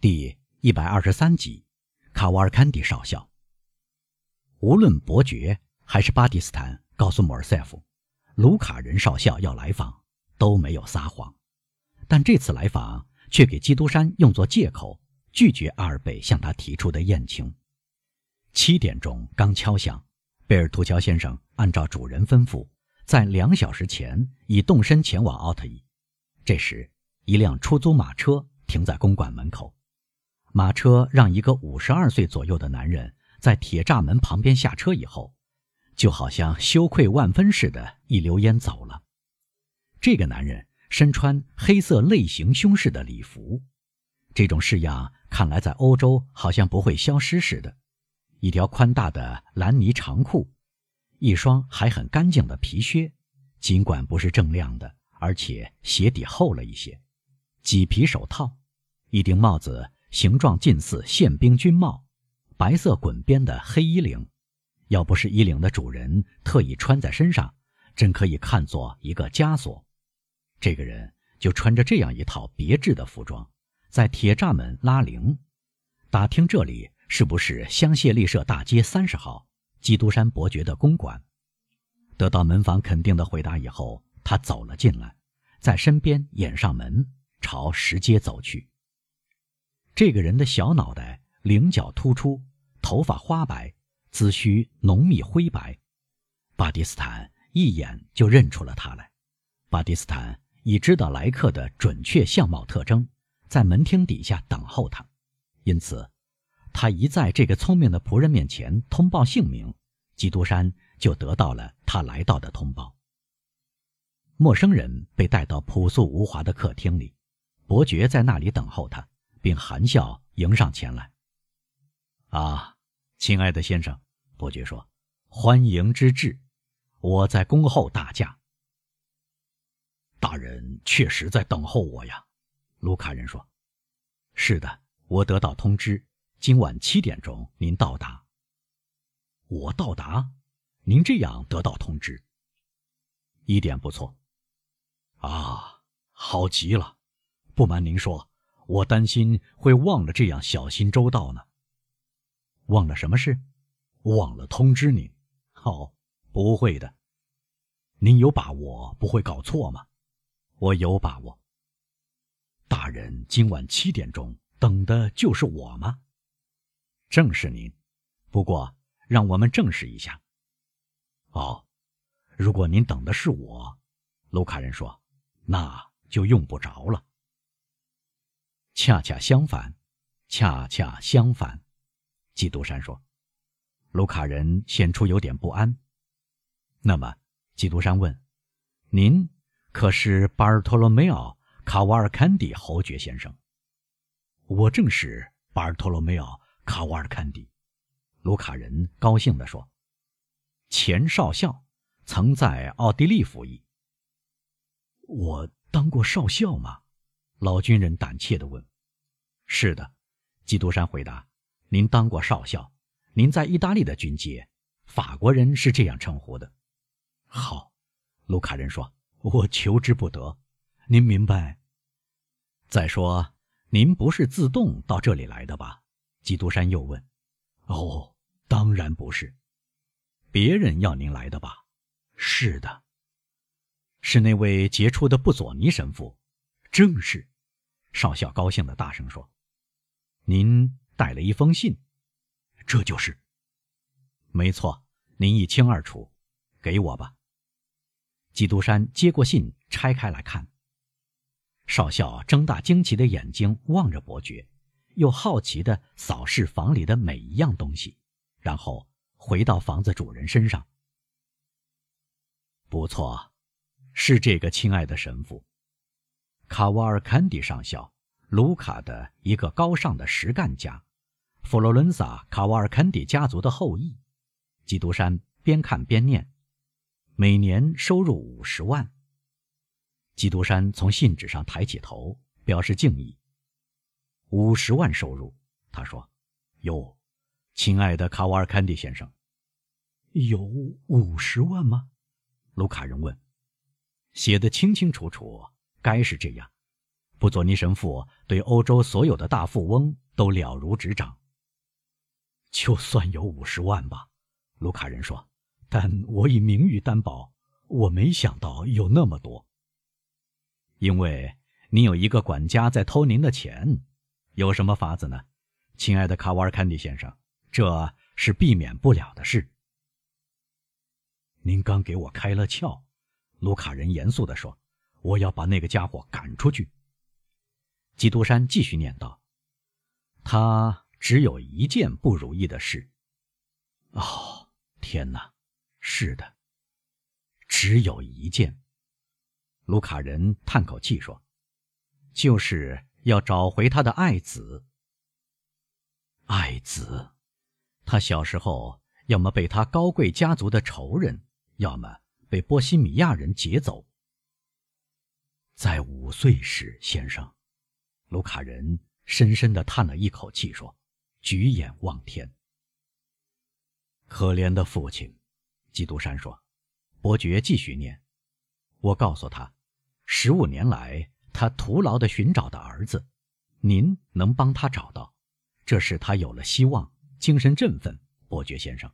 第一百二十三集，卡瓦尔坎蒂少校。无论伯爵还是巴蒂斯坦告诉莫尔塞夫，卢卡人少校要来访，都没有撒谎。但这次来访却给基督山用作借口，拒绝阿尔贝向他提出的宴请。七点钟刚敲响，贝尔图乔先生按照主人吩咐，在两小时前已动身前往奥特伊。这时，一辆出租马车停在公馆门口。马车让一个五十二岁左右的男人在铁栅门旁边下车以后，就好像羞愧万分似的，一溜烟走了。这个男人身穿黑色类型胸式的礼服，这种式样看来在欧洲好像不会消失似的。一条宽大的蓝呢长裤，一双还很干净的皮靴，尽管不是锃亮的，而且鞋底厚了一些。麂皮手套，一顶帽子。形状近似宪兵军帽，白色滚边的黑衣领，要不是衣领的主人特意穿在身上，真可以看作一个枷锁。这个人就穿着这样一套别致的服装，在铁栅门拉铃，打听这里是不是香榭丽舍大街三十号基督山伯爵的公馆。得到门房肯定的回答以后，他走了进来，在身边掩上门，朝石阶走去。这个人的小脑袋棱角突出，头发花白，髭须浓密灰白。巴蒂斯坦一眼就认出了他来。巴蒂斯坦已知道来客的准确相貌特征，在门厅底下等候他，因此，他一在这个聪明的仆人面前通报姓名，基督山就得到了他来到的通报。陌生人被带到朴素无华的客厅里，伯爵在那里等候他。并含笑迎上前来。啊，亲爱的先生，伯爵说：“欢迎之至，我在恭候大驾。”大人确实在等候我呀，卢卡人说：“是的，我得到通知，今晚七点钟您到达。”我到达，您这样得到通知，一点不错。啊，好极了，不瞒您说。我担心会忘了这样小心周到呢。忘了什么事？忘了通知您。哦，不会的。您有把握不会搞错吗？我有把握。大人今晚七点钟等的就是我吗？正是您。不过让我们证实一下。哦，如果您等的是我，卢卡人说，那就用不着了。恰恰相反，恰恰相反，基督山说。卢卡人显出有点不安。那么，基督山问：“您可是巴尔托罗梅奥·卡瓦尔坎蒂侯爵先生？”“我正是巴尔托罗梅奥·卡瓦尔坎蒂。”卢卡人高兴地说。“前少校，曾在奥地利服役。”“我当过少校吗？”老军人胆怯地问。是的，基督山回答：“您当过少校，您在意大利的军阶，法国人是这样称呼的。”好，卢卡人说：“我求之不得。”您明白？再说，您不是自动到这里来的吧？基督山又问。“哦，当然不是，别人要您来的吧？”“是的，是那位杰出的布佐尼神父。”“正是。”少校高兴的大声说。您带了一封信，这就是。没错，您一清二楚，给我吧。基督山接过信，拆开来看。少校睁大惊奇的眼睛望着伯爵，又好奇地扫视房里的每一样东西，然后回到房子主人身上。不错，是这个亲爱的神父，卡瓦尔坎迪上校。卢卡的一个高尚的实干家，佛罗伦萨卡瓦尔坎蒂家族的后裔。基督山边看边念：“每年收入五十万。”基督山从信纸上抬起头，表示敬意。“五十万收入。”他说。“哟，亲爱的卡瓦尔坎蒂先生，有五十万吗？”卢卡人问。“写的清清楚楚，该是这样。”布佐尼神父对欧洲所有的大富翁都了如指掌。就算有五十万吧，卢卡人说，但我以名誉担保，我没想到有那么多。因为你有一个管家在偷您的钱，有什么法子呢，亲爱的卡瓦尔坎迪先生？这是避免不了的事。您刚给我开了窍，卢卡人严肃地说：“我要把那个家伙赶出去。”基督山继续念道：“他只有一件不如意的事。”哦，天哪！是的，只有一件。卢卡人叹口气说：“就是要找回他的爱子。爱子，他小时候要么被他高贵家族的仇人，要么被波西米亚人劫走。在五岁时，先生。”卢卡人深深的叹了一口气，说：“举眼望天。”可怜的父亲，基督山说。伯爵继续念：“我告诉他，十五年来他徒劳的寻找的儿子，您能帮他找到，这使他有了希望，精神振奋。”伯爵先生。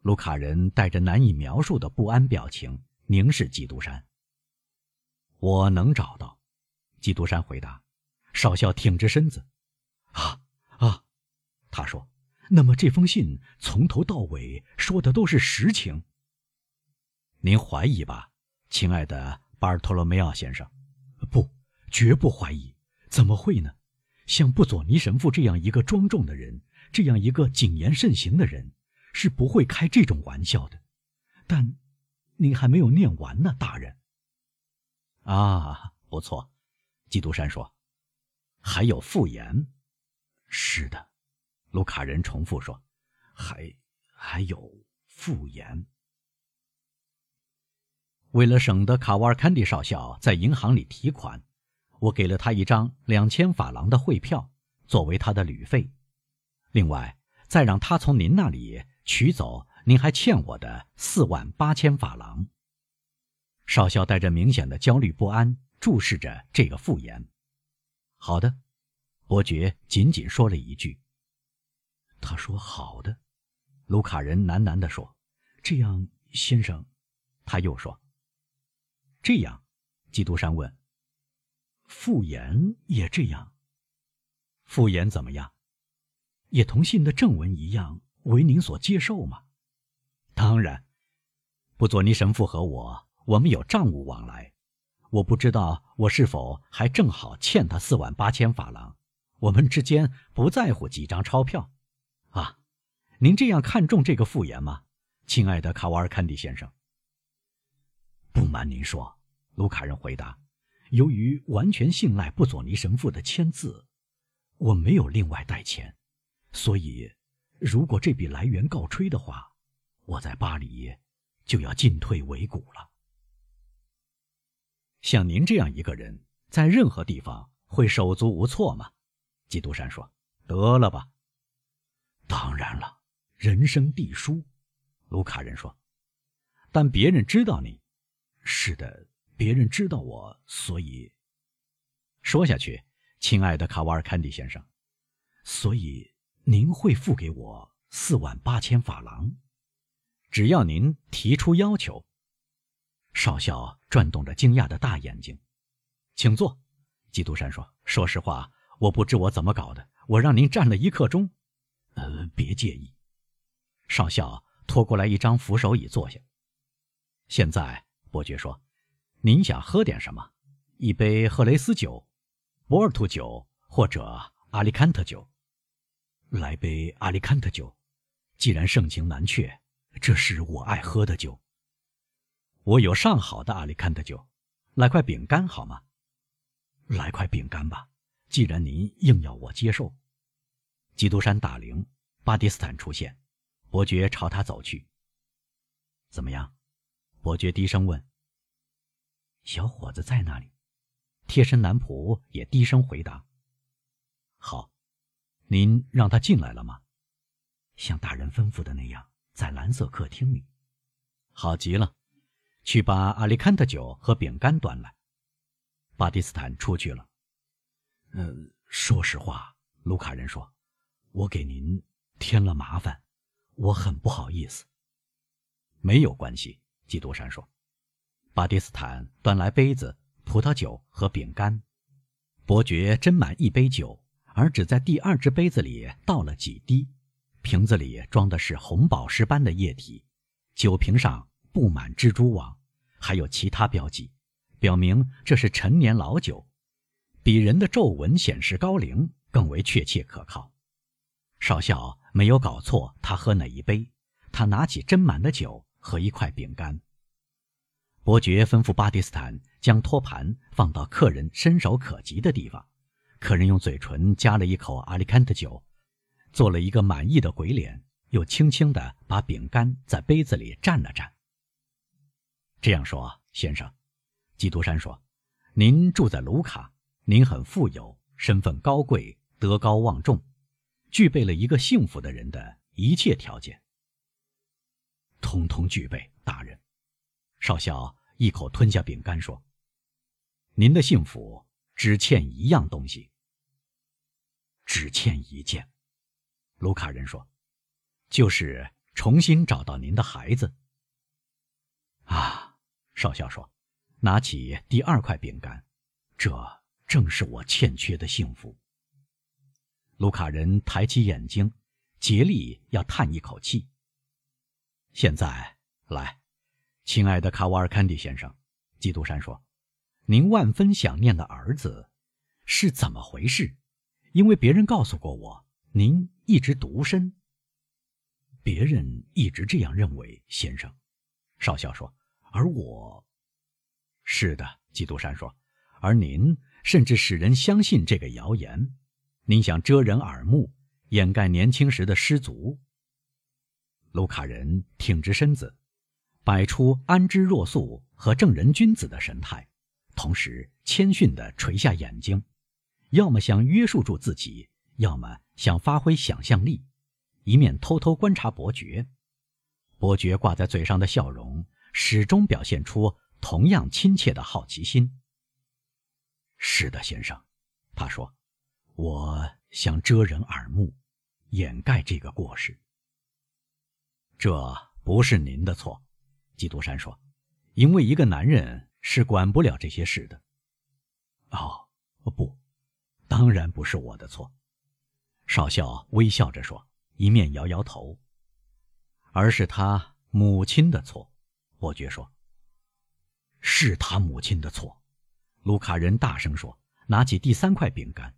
卢卡人带着难以描述的不安表情凝视基督山。“我能找到。”基督山回答。少校挺直身子，啊啊，他说：“那么这封信从头到尾说的都是实情。”您怀疑吧，亲爱的巴尔托罗梅奥先生？不，绝不怀疑。怎么会呢？像布佐尼神父这样一个庄重的人，这样一个谨言慎行的人，是不会开这种玩笑的。但，您还没有念完呢，大人。啊，不错，基督山说。还有复言，是的，卢卡人重复说：“还还有复言。”为了省得卡瓦尔坎蒂少校在银行里提款，我给了他一张两千法郎的汇票作为他的旅费，另外再让他从您那里取走您还欠我的四万八千法郎。少校带着明显的焦虑不安注视着这个复言。好的，伯爵仅仅说了一句。他说：“好的。”卢卡人喃喃地说：“这样，先生。”他又说：“这样。”基督山问：“复言也这样？复言怎么样？也同信的正文一样为您所接受吗？”“当然。”布佐尼神父和我，我们有账务往来。我不知道我是否还正好欠他四万八千法郎，我们之间不在乎几张钞票，啊，您这样看重这个复言吗，亲爱的卡瓦尔坎蒂先生？不瞒您说，卢卡人回答，由于完全信赖布佐尼神父的签字，我没有另外带钱，所以如果这笔来源告吹的话，我在巴黎就要进退维谷了。像您这样一个人，在任何地方会手足无措吗？基督山说：“得了吧。”当然了，人生地疏。卢卡人说：“但别人知道你。”是的，别人知道我，所以说下去，亲爱的卡瓦尔坎蒂先生，所以您会付给我四万八千法郎，只要您提出要求。少校转动着惊讶的大眼睛，请坐。基督山说：“说实话，我不知我怎么搞的，我让您站了一刻钟。呃，别介意。”少校拖过来一张扶手椅坐下。现在，伯爵说：“您想喝点什么？一杯赫雷斯酒、波尔图酒或者阿利坎特酒？来杯阿利坎特酒。既然盛情难却，这是我爱喝的酒。”我有上好的阿里坎特酒，来块饼干好吗？来块饼干吧，既然您硬要我接受。基督山打铃，巴蒂斯坦出现，伯爵朝他走去。怎么样？伯爵低声问。小伙子在那里，贴身男仆也低声回答。好，您让他进来了吗？像大人吩咐的那样，在蓝色客厅里。好极了。去把阿里坎特酒和饼干端来。巴蒂斯坦出去了。嗯，说实话，卢卡人说，我给您添了麻烦，我很不好意思。没有关系，基督山说。巴蒂斯坦端来杯子、葡萄酒和饼干，伯爵斟满一杯酒，而只在第二只杯子里倒了几滴。瓶子里装的是红宝石般的液体，酒瓶上布满蜘蛛网，还有其他标记，表明这是陈年老酒，比人的皱纹显示高龄更为确切可靠。少校没有搞错，他喝哪一杯？他拿起斟满的酒和一块饼干。伯爵吩咐巴蒂斯坦将托盘放到客人伸手可及的地方。客人用嘴唇夹了一口阿里坎特酒，做了一个满意的鬼脸，又轻轻地把饼干在杯子里蘸了蘸。这样说，先生，基督山说：“您住在卢卡，您很富有，身份高贵，德高望重，具备了一个幸福的人的一切条件。通通具备，大人。”少校一口吞下饼干，说：“您的幸福只欠一样东西，只欠一件。”卢卡人说：“就是重新找到您的孩子。”啊，少校说，拿起第二块饼干，这正是我欠缺的幸福。卢卡人抬起眼睛，竭力要叹一口气。现在来。亲爱的卡瓦尔坎蒂先生，基督山说：“您万分想念的儿子是怎么回事？因为别人告诉过我，您一直独身。别人一直这样认为，先生。”少校说：“而我……是的。”基督山说：“而您甚至使人相信这个谣言。您想遮人耳目，掩盖年轻时的失足。”卢卡人挺直身子。摆出安之若素和正人君子的神态，同时谦逊地垂下眼睛，要么想约束住自己，要么想发挥想象力，一面偷偷观察伯爵。伯爵挂在嘴上的笑容始终表现出同样亲切的好奇心。是的，先生，他说：“我想遮人耳目，掩盖这个过失。这不是您的错。”基督山说：“因为一个男人是管不了这些事的。”哦，不，当然不是我的错。”少校微笑着说，一面摇摇头。“而是他母亲的错。”伯爵说。“是他母亲的错。”卢卡人大声说，拿起第三块饼干，“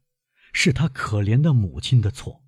是他可怜的母亲的错。”